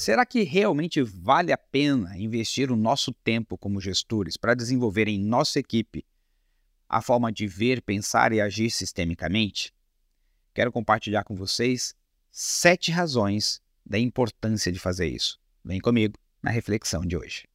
Será que realmente vale a pena investir o nosso tempo como gestores para desenvolver em nossa equipe a forma de ver, pensar e agir sistemicamente? Quero compartilhar com vocês sete razões da importância de fazer isso. Vem comigo na reflexão de hoje.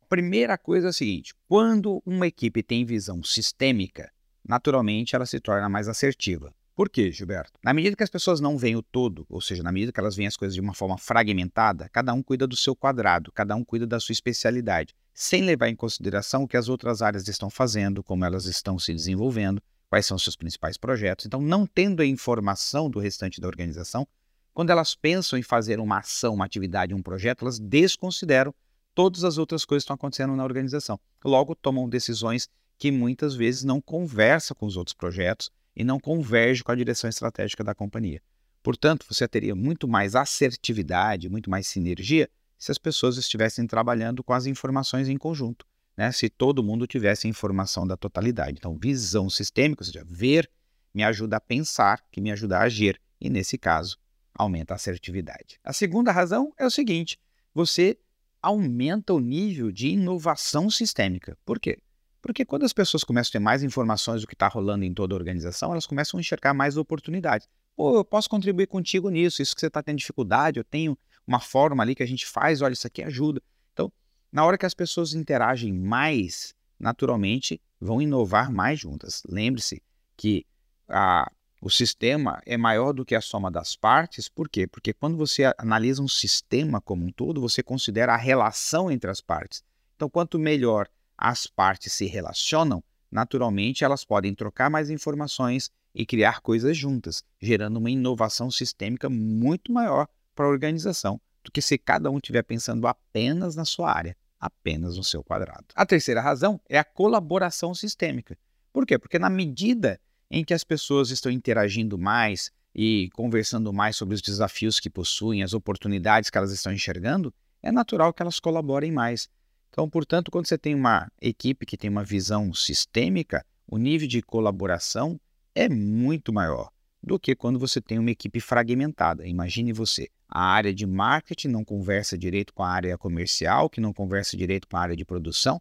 A primeira coisa é a seguinte: quando uma equipe tem visão sistêmica, naturalmente ela se torna mais assertiva. Por quê, Gilberto? Na medida que as pessoas não veem o todo, ou seja, na medida que elas veem as coisas de uma forma fragmentada, cada um cuida do seu quadrado, cada um cuida da sua especialidade, sem levar em consideração o que as outras áreas estão fazendo, como elas estão se desenvolvendo, quais são os seus principais projetos. Então, não tendo a informação do restante da organização, quando elas pensam em fazer uma ação, uma atividade, um projeto, elas desconsideram todas as outras coisas que estão acontecendo na organização. Logo, tomam decisões que muitas vezes não conversam com os outros projetos e não convergem com a direção estratégica da companhia. Portanto, você teria muito mais assertividade, muito mais sinergia se as pessoas estivessem trabalhando com as informações em conjunto, né? se todo mundo tivesse informação da totalidade. Então, visão sistêmica, ou seja, ver, me ajuda a pensar, que me ajuda a agir, e nesse caso, aumenta a assertividade. A segunda razão é o seguinte: você aumenta o nível de inovação sistêmica. Por quê? Porque quando as pessoas começam a ter mais informações do que está rolando em toda a organização, elas começam a enxergar mais oportunidades. Pô, eu posso contribuir contigo nisso, isso que você está tendo dificuldade, eu tenho uma forma ali que a gente faz, olha, isso aqui ajuda. Então, na hora que as pessoas interagem mais, naturalmente vão inovar mais juntas. Lembre-se que a, o sistema é maior do que a soma das partes, por quê? Porque quando você analisa um sistema como um todo, você considera a relação entre as partes. Então, quanto melhor as partes se relacionam, naturalmente elas podem trocar mais informações e criar coisas juntas, gerando uma inovação sistêmica muito maior para a organização do que se cada um estiver pensando apenas na sua área, apenas no seu quadrado. A terceira razão é a colaboração sistêmica. Por quê? Porque na medida em que as pessoas estão interagindo mais e conversando mais sobre os desafios que possuem, as oportunidades que elas estão enxergando, é natural que elas colaborem mais. Então, portanto, quando você tem uma equipe que tem uma visão sistêmica, o nível de colaboração é muito maior do que quando você tem uma equipe fragmentada. Imagine você, a área de marketing não conversa direito com a área comercial, que não conversa direito com a área de produção,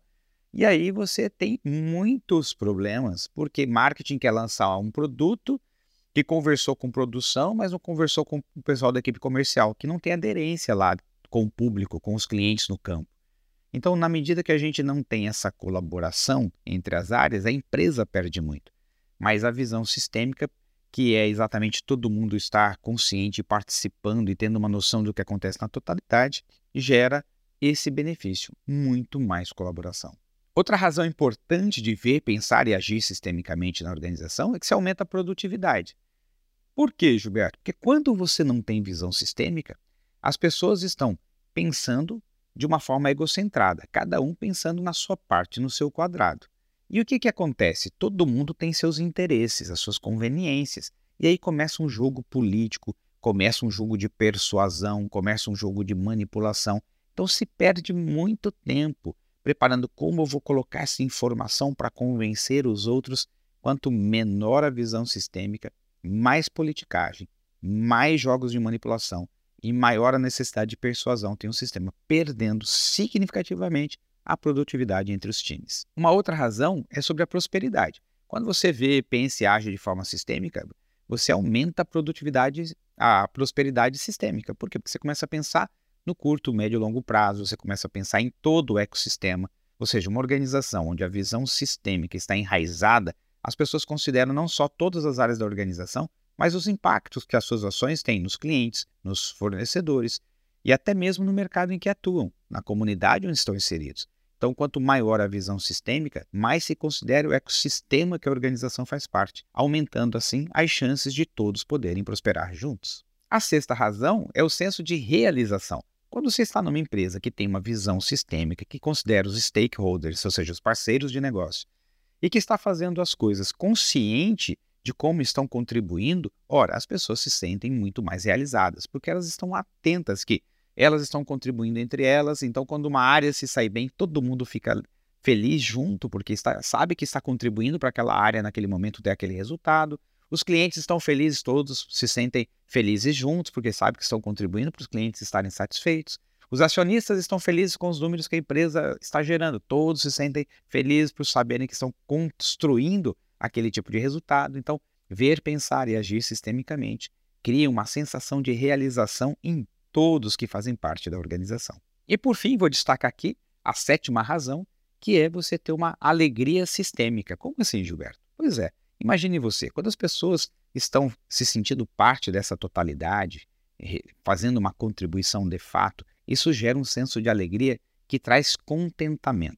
e aí você tem muitos problemas, porque marketing quer lançar um produto que conversou com produção, mas não conversou com o pessoal da equipe comercial, que não tem aderência lá com o público, com os clientes no campo. Então, na medida que a gente não tem essa colaboração entre as áreas, a empresa perde muito. Mas a visão sistêmica, que é exatamente todo mundo estar consciente, participando e tendo uma noção do que acontece na totalidade, gera esse benefício, muito mais colaboração. Outra razão importante de ver, pensar e agir sistemicamente na organização é que se aumenta a produtividade. Por quê, Gilberto? Porque quando você não tem visão sistêmica, as pessoas estão pensando de uma forma egocentrada, cada um pensando na sua parte, no seu quadrado. E o que, que acontece? Todo mundo tem seus interesses, as suas conveniências. E aí começa um jogo político, começa um jogo de persuasão, começa um jogo de manipulação. Então se perde muito tempo preparando como eu vou colocar essa informação para convencer os outros. Quanto menor a visão sistêmica, mais politicagem, mais jogos de manipulação, e maior a necessidade de persuasão tem um sistema, perdendo significativamente a produtividade entre os times. Uma outra razão é sobre a prosperidade. Quando você vê, pensa e age de forma sistêmica, você aumenta a produtividade, a prosperidade sistêmica. Por quê? Porque você começa a pensar no curto, médio e longo prazo, você começa a pensar em todo o ecossistema. Ou seja, uma organização onde a visão sistêmica está enraizada, as pessoas consideram não só todas as áreas da organização, mas os impactos que as suas ações têm nos clientes, nos fornecedores e até mesmo no mercado em que atuam, na comunidade onde estão inseridos. Então, quanto maior a visão sistêmica, mais se considera o ecossistema que a organização faz parte, aumentando assim as chances de todos poderem prosperar juntos. A sexta razão é o senso de realização. Quando você está numa empresa que tem uma visão sistêmica, que considera os stakeholders, ou seja, os parceiros de negócio, e que está fazendo as coisas consciente de como estão contribuindo, ora, as pessoas se sentem muito mais realizadas, porque elas estão atentas que elas estão contribuindo entre elas, então quando uma área se sai bem, todo mundo fica feliz junto, porque está, sabe que está contribuindo para aquela área naquele momento ter aquele resultado. Os clientes estão felizes, todos se sentem felizes juntos, porque sabem que estão contribuindo para os clientes estarem satisfeitos. Os acionistas estão felizes com os números que a empresa está gerando. Todos se sentem felizes por saberem que estão construindo aquele tipo de resultado. Então, ver, pensar e agir sistemicamente cria uma sensação de realização em todos que fazem parte da organização. E por fim, vou destacar aqui a sétima razão, que é você ter uma alegria sistêmica. Como assim, Gilberto? Pois é, imagine você, quando as pessoas estão se sentindo parte dessa totalidade, fazendo uma contribuição de fato, isso gera um senso de alegria que traz contentamento.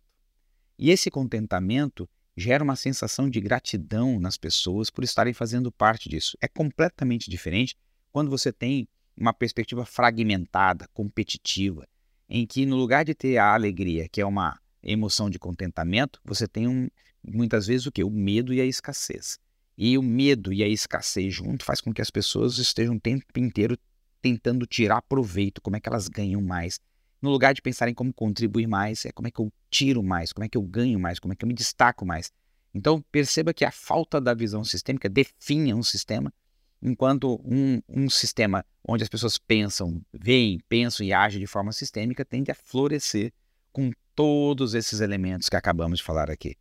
E esse contentamento gera uma sensação de gratidão nas pessoas por estarem fazendo parte disso. É completamente diferente quando você tem uma perspectiva fragmentada, competitiva, em que no lugar de ter a alegria, que é uma emoção de contentamento, você tem um, muitas vezes o que? O medo e a escassez. E o medo e a escassez junto faz com que as pessoas estejam o tempo inteiro tentando tirar proveito, como é que elas ganham mais. No lugar de pensar em como contribuir mais, é como é que eu tiro mais, como é que eu ganho mais, como é que eu me destaco mais. Então, perceba que a falta da visão sistêmica define um sistema, enquanto um, um sistema onde as pessoas pensam, veem, pensam e agem de forma sistêmica tende a florescer com todos esses elementos que acabamos de falar aqui.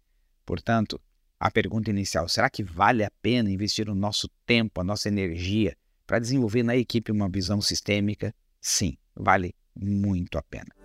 Portanto, a pergunta inicial: será que vale a pena investir o nosso tempo, a nossa energia para desenvolver na equipe uma visão sistêmica, sim, vale muito a pena.